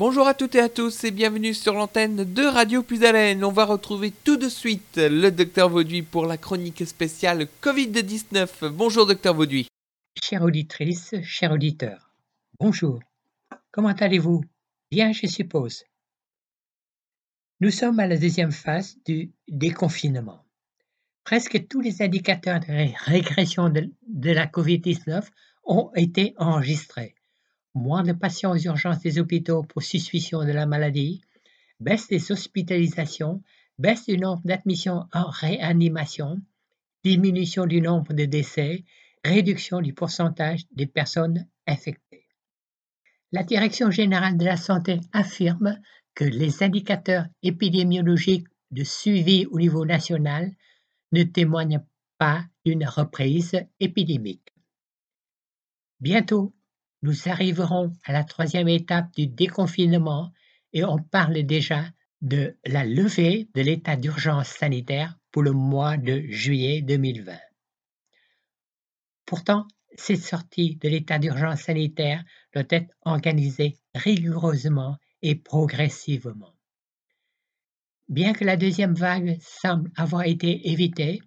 Bonjour à toutes et à tous et bienvenue sur l'antenne de Radio Plus Haleine. On va retrouver tout de suite le docteur Vauduit pour la chronique spéciale Covid-19. Bonjour docteur Vauduit. Chère auditrice, chers auditeurs, bonjour. Comment allez-vous? Bien, je suppose. Nous sommes à la deuxième phase du déconfinement. Presque tous les indicateurs de régression de la COVID-19 ont été enregistrés moins de patients aux urgences des hôpitaux pour suspicion de la maladie, baisse des hospitalisations, baisse du nombre d'admissions en réanimation, diminution du nombre de décès, réduction du pourcentage des personnes infectées. La Direction générale de la santé affirme que les indicateurs épidémiologiques de suivi au niveau national ne témoignent pas d'une reprise épidémique. Bientôt, nous arriverons à la troisième étape du déconfinement et on parle déjà de la levée de l'état d'urgence sanitaire pour le mois de juillet 2020. Pourtant, cette sortie de l'état d'urgence sanitaire doit être organisée rigoureusement et progressivement. Bien que la deuxième vague semble avoir été évitée,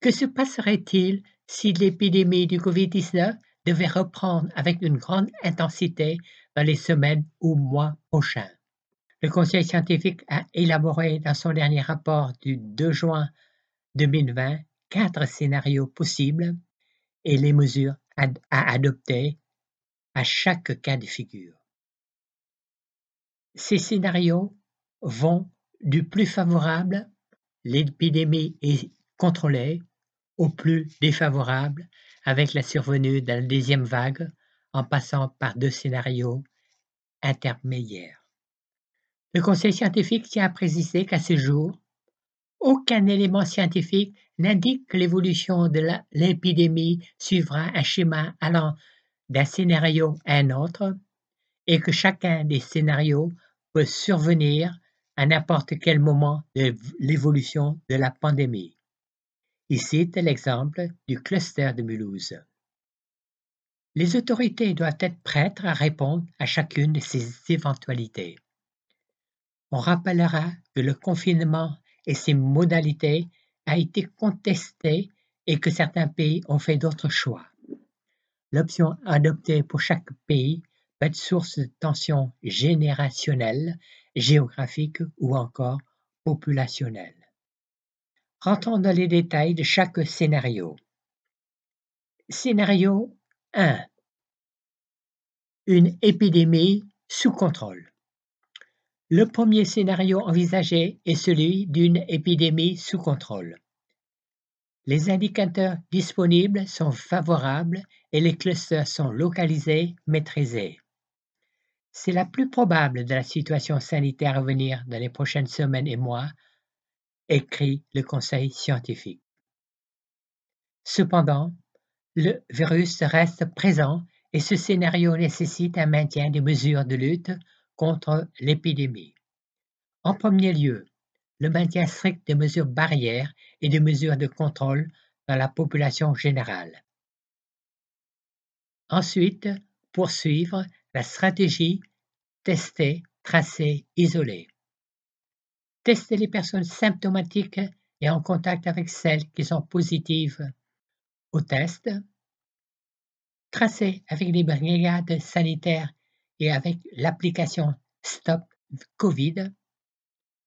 que se passerait-il si l'épidémie du Covid-19 devait reprendre avec une grande intensité dans les semaines ou mois prochains. Le Conseil scientifique a élaboré dans son dernier rapport du 2 juin 2020 quatre scénarios possibles et les mesures à, adopter à chaque cas de figure. Ces scénarios vont du plus favorable, l'épidémie est contrôlée, au plus défavorable, avec la survenue de la deuxième vague en passant par deux scénarios intermédiaires. Le Conseil scientifique tient à préciser qu'à ce jour, aucun élément scientifique n'indique que l'évolution de l'épidémie suivra un schéma allant d'un scénario à un autre et que chacun des scénarios peut survenir à n'importe quel moment de l'évolution de la pandémie. Il cite l'exemple du cluster de Mulhouse. Les autorités doivent être prêtes à répondre à chacune de ces éventualités. On rappellera que le confinement et ses modalités a été contesté et que certains pays ont fait d'autres choix. L'option adoptée pour chaque pays peut être source de tensions générationnelles, géographiques ou encore populationnelles. Rentrons dans les détails de chaque scénario. Scénario 1. Une épidémie sous contrôle. Le premier scénario envisagé est celui d'une épidémie sous contrôle. Les indicateurs disponibles sont favorables et les clusters sont localisés, maîtrisés. C'est la plus probable de la situation sanitaire à venir dans les prochaines semaines et mois écrit le Conseil scientifique. Cependant, le virus reste présent et ce scénario nécessite un maintien des mesures de lutte contre l'épidémie. En premier lieu, le maintien strict des mesures barrières et des mesures de contrôle dans la population générale. Ensuite, poursuivre la stratégie tester, tracer, isoler. Tester les personnes symptomatiques et en contact avec celles qui sont positives au test. Tracer avec les brigades sanitaires et avec l'application Stop Covid.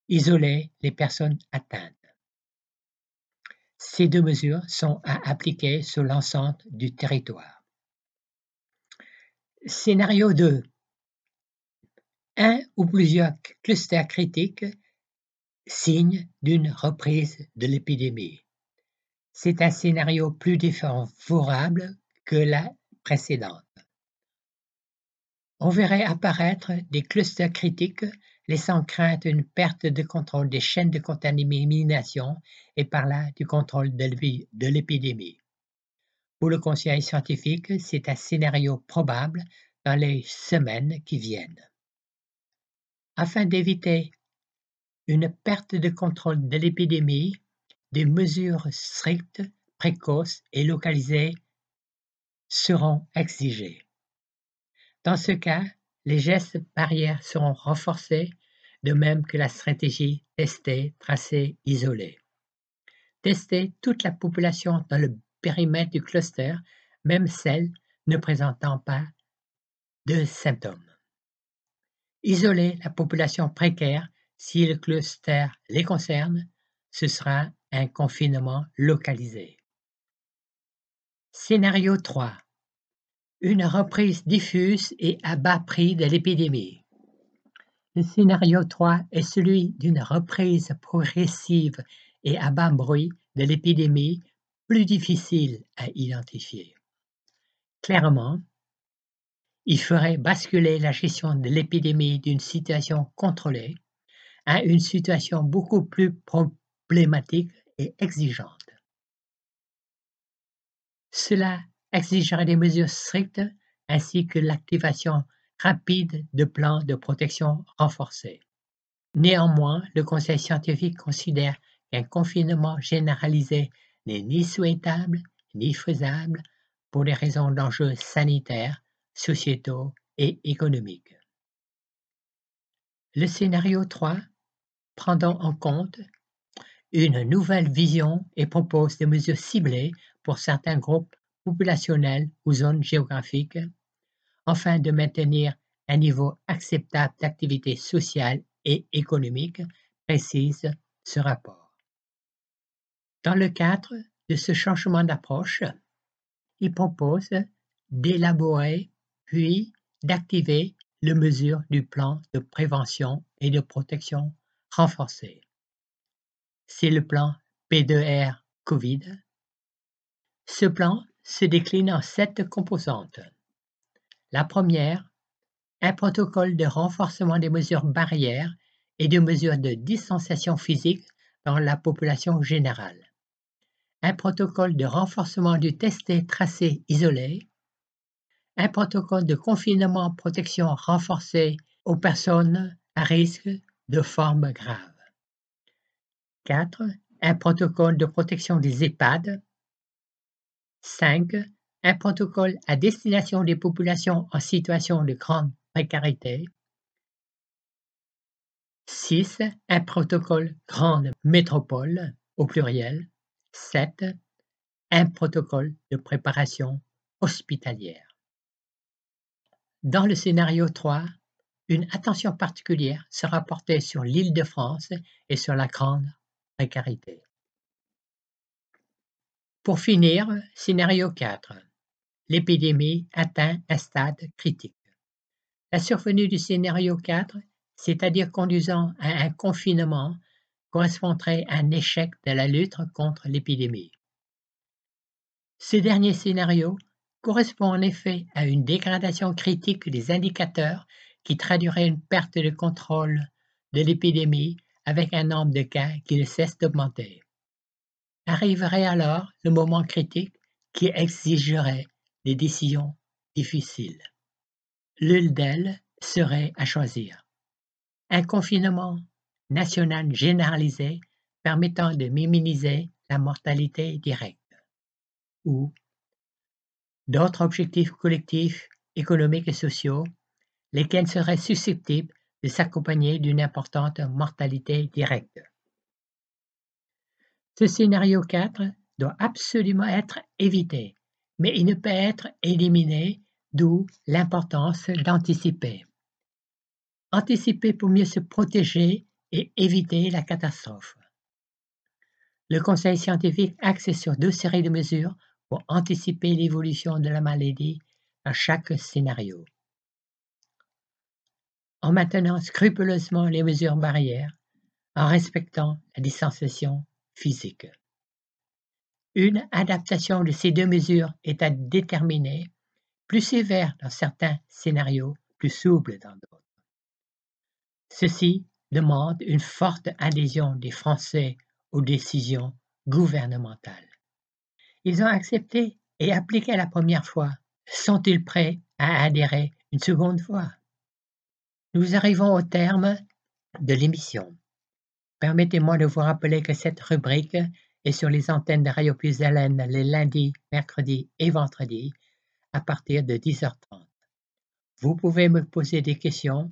Isoler les personnes atteintes. Ces deux mesures sont à appliquer sur l'ensemble du territoire. Scénario 2. Un ou plusieurs clusters critiques signe d'une reprise de l'épidémie. C'est un scénario plus défavorable que la précédente. On verrait apparaître des clusters critiques laissant craindre une perte de contrôle des chaînes de contamination et par là du contrôle de l'épidémie. Pour le conseil scientifique, c'est un scénario probable dans les semaines qui viennent. Afin d'éviter une perte de contrôle de l'épidémie, des mesures strictes, précoces et localisées seront exigées. Dans ce cas, les gestes barrières seront renforcés, de même que la stratégie tester, tracer, isoler. Tester toute la population dans le périmètre du cluster, même celle ne présentant pas de symptômes. Isoler la population précaire si le cluster les concerne, ce sera un confinement localisé. Scénario 3. Une reprise diffuse et à bas prix de l'épidémie. Le scénario 3 est celui d'une reprise progressive et à bas bruit de l'épidémie plus difficile à identifier. Clairement, il ferait basculer la gestion de l'épidémie d'une situation contrôlée à une situation beaucoup plus problématique et exigeante. Cela exigerait des mesures strictes ainsi que l'activation rapide de plans de protection renforcés. Néanmoins, le Conseil scientifique considère qu'un confinement généralisé n'est ni souhaitable ni faisable pour des raisons d'enjeux sanitaires sociétaux et économiques. Le scénario 3 prend en compte une nouvelle vision et propose des mesures ciblées pour certains groupes populationnels ou zones géographiques, afin de maintenir un niveau acceptable d'activité sociale et économique, précise ce rapport. Dans le cadre de ce changement d'approche, il propose d'élaborer puis d'activer les mesures du plan de prévention et de protection renforcé. C'est le plan P2R Covid. Ce plan se décline en sept composantes. La première, un protocole de renforcement des mesures barrières et de mesures de distanciation physique dans la population générale. Un protocole de renforcement du testé tracé isolé un protocole de confinement protection renforcé aux personnes à risque de forme grave. 4. Un protocole de protection des EHPAD. 5. Un protocole à destination des populations en situation de grande précarité. 6. Un protocole grande métropole au pluriel. 7. Un protocole de préparation hospitalière. Dans le scénario 3, une attention particulière sera portée sur l'Île-de-France et sur la grande précarité. Pour finir, scénario 4. L'épidémie atteint un stade critique. La survenue du scénario 4, c'est-à-dire conduisant à un confinement, correspondrait à un échec de la lutte contre l'épidémie. Ce dernier scénario correspond en effet à une dégradation critique des indicateurs qui traduirait une perte de contrôle de l'épidémie avec un nombre de cas qui ne cesse d'augmenter. Arriverait alors le moment critique qui exigerait des décisions difficiles. L'une d'elles serait à choisir. Un confinement national généralisé permettant de minimiser la mortalité directe ou d'autres objectifs collectifs, économiques et sociaux, lesquels seraient susceptibles de s'accompagner d'une importante mortalité directe. Ce scénario 4 doit absolument être évité, mais il ne peut être éliminé, d'où l'importance d'anticiper. Anticiper pour mieux se protéger et éviter la catastrophe. Le Conseil scientifique axe sur deux séries de mesures pour anticiper l'évolution de la maladie à chaque scénario. En maintenant scrupuleusement les mesures barrières, en respectant la distanciation physique. Une adaptation de ces deux mesures est à déterminer, plus sévère dans certains scénarios, plus souple dans d'autres. Ceci demande une forte adhésion des Français aux décisions gouvernementales. Ils ont accepté et appliqué la première fois. Sont-ils prêts à adhérer une seconde fois? Nous arrivons au terme de l'émission. Permettez-moi de vous rappeler que cette rubrique est sur les antennes de Radio Plus les lundis, mercredis et vendredis à partir de 10h30. Vous pouvez me poser des questions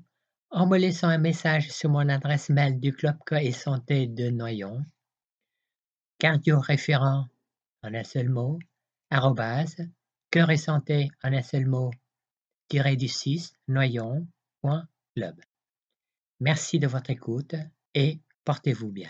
en me laissant un message sur mon adresse mail du Club et Santé de Noyon, cardio-référent en un seul mot, arrobase, cœur et santé en un seul mot, du 6, Merci de votre écoute et portez-vous bien.